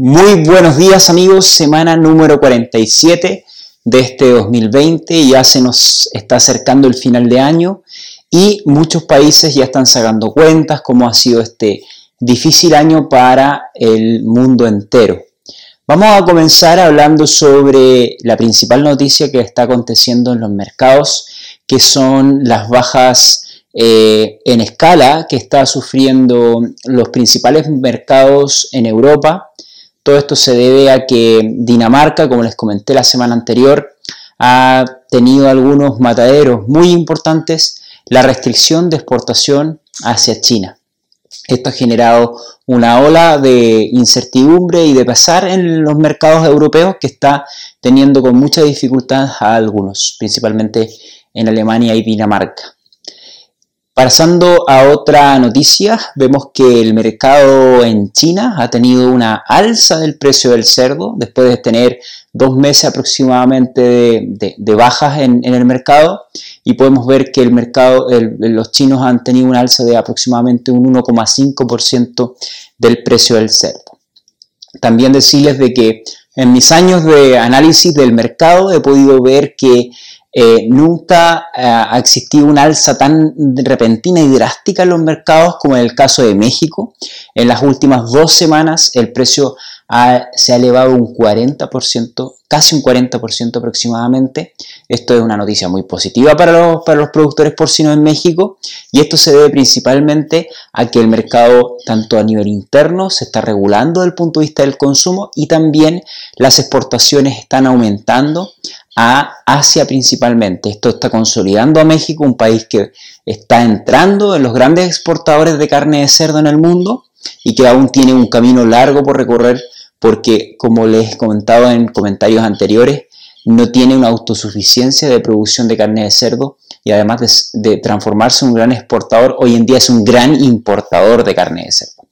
Muy buenos días amigos, semana número 47 de este 2020, ya se nos está acercando el final de año y muchos países ya están sacando cuentas cómo ha sido este difícil año para el mundo entero. Vamos a comenzar hablando sobre la principal noticia que está aconteciendo en los mercados, que son las bajas eh, en escala que está sufriendo los principales mercados en Europa todo esto se debe a que Dinamarca, como les comenté la semana anterior, ha tenido algunos mataderos muy importantes, la restricción de exportación hacia China. Esto ha generado una ola de incertidumbre y de pesar en los mercados europeos que está teniendo con mucha dificultad a algunos, principalmente en Alemania y Dinamarca. Pasando a otra noticia, vemos que el mercado en China ha tenido una alza del precio del cerdo después de tener dos meses aproximadamente de, bajas en, el mercado y podemos ver que el mercado, los chinos han tenido una alza de aproximadamente un 1,5% del precio del cerdo. También decirles de que en mis años de análisis del mercado he podido ver que eh, nunca eh, ha existido una alza tan repentina y drástica en los mercados como en el caso de México. En las últimas dos semanas el precio se ha elevado un 40%, casi un 40% aproximadamente. Esto es una noticia muy positiva para los, para los productores porcinos en México y esto se debe principalmente a que el mercado, tanto a nivel interno, se está regulando desde el punto de vista del consumo y también las exportaciones están aumentando a Asia principalmente. Esto está consolidando a México, un país que está entrando en los grandes exportadores de carne de cerdo en el mundo y que aún tiene un camino largo por recorrer porque, como les he comentado en comentarios anteriores, no tiene una autosuficiencia de producción de carne de cerdo y además de, transformarse en un gran exportador, hoy en día es un gran importador de carne de cerdo.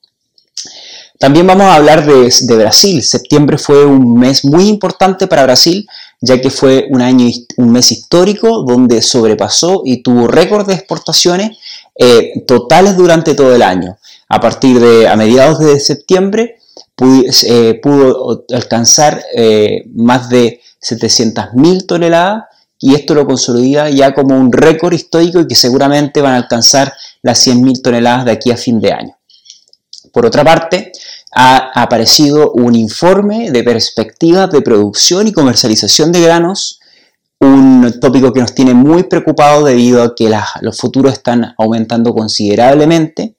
También vamos a hablar de, Brasil. Septiembre fue un mes muy importante para Brasil, ya que fue un, año, un mes histórico donde sobrepasó y tuvo récord de exportaciones eh, totales durante todo el año. A partir de a mediados de septiembre eh, pudo alcanzar eh, más de 700.000 toneladas y esto lo consolida ya como un récord histórico y que seguramente van a alcanzar las 100.000 toneladas de aquí a fin de año. Por otra parte, ha aparecido un informe de perspectivas de producción y comercialización de granos, un tópico que nos tiene muy preocupados debido a que los futuros están aumentando considerablemente.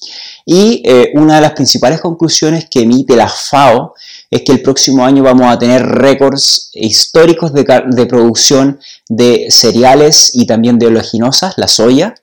Y eh, una de las principales conclusiones que emite la FAO es que el próximo año vamos a tener récords históricos de, de producción de cereales y también de oleaginosas, la soya,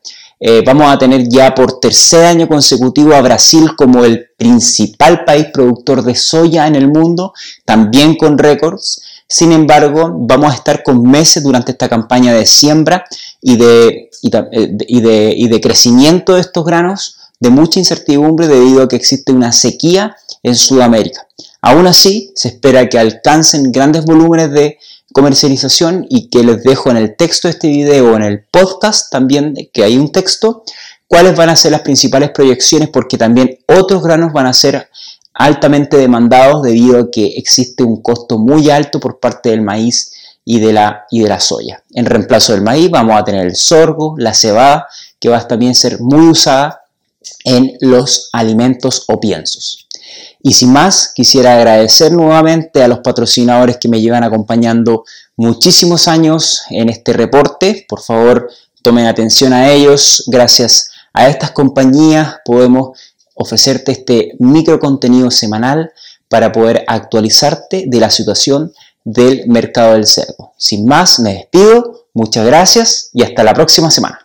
eh, vamos a tener ya por tercer año consecutivo a Brasil como el principal país productor de soya en el mundo, también con récords. Sin embargo, vamos a estar con meses durante esta campaña de siembra y de, y de, y de crecimiento de estos granos de mucha incertidumbre debido a que existe una sequía en Sudamérica. Aún así, se espera que alcancen grandes volúmenes de comercialización y que les dejo en el texto de este video, en el podcast también, que hay un texto, cuáles van a ser las principales proyecciones porque también otros granos van a ser altamente demandados debido a que existe un costo muy alto por parte del maíz y de la, y de la soya. En reemplazo del maíz vamos a tener el sorgo, la cebada, que va a también ser muy usada en los alimentos o piensos. Y sin más, quisiera agradecer nuevamente a los patrocinadores que me llevan acompañando muchísimos años en este reporte. Por favor, tomen atención a ellos. Gracias a estas compañías podemos ofrecerte este micro contenido semanal para poder actualizarte de la situación del mercado del cerdo. Sin más, me despido. Muchas gracias y hasta la próxima semana.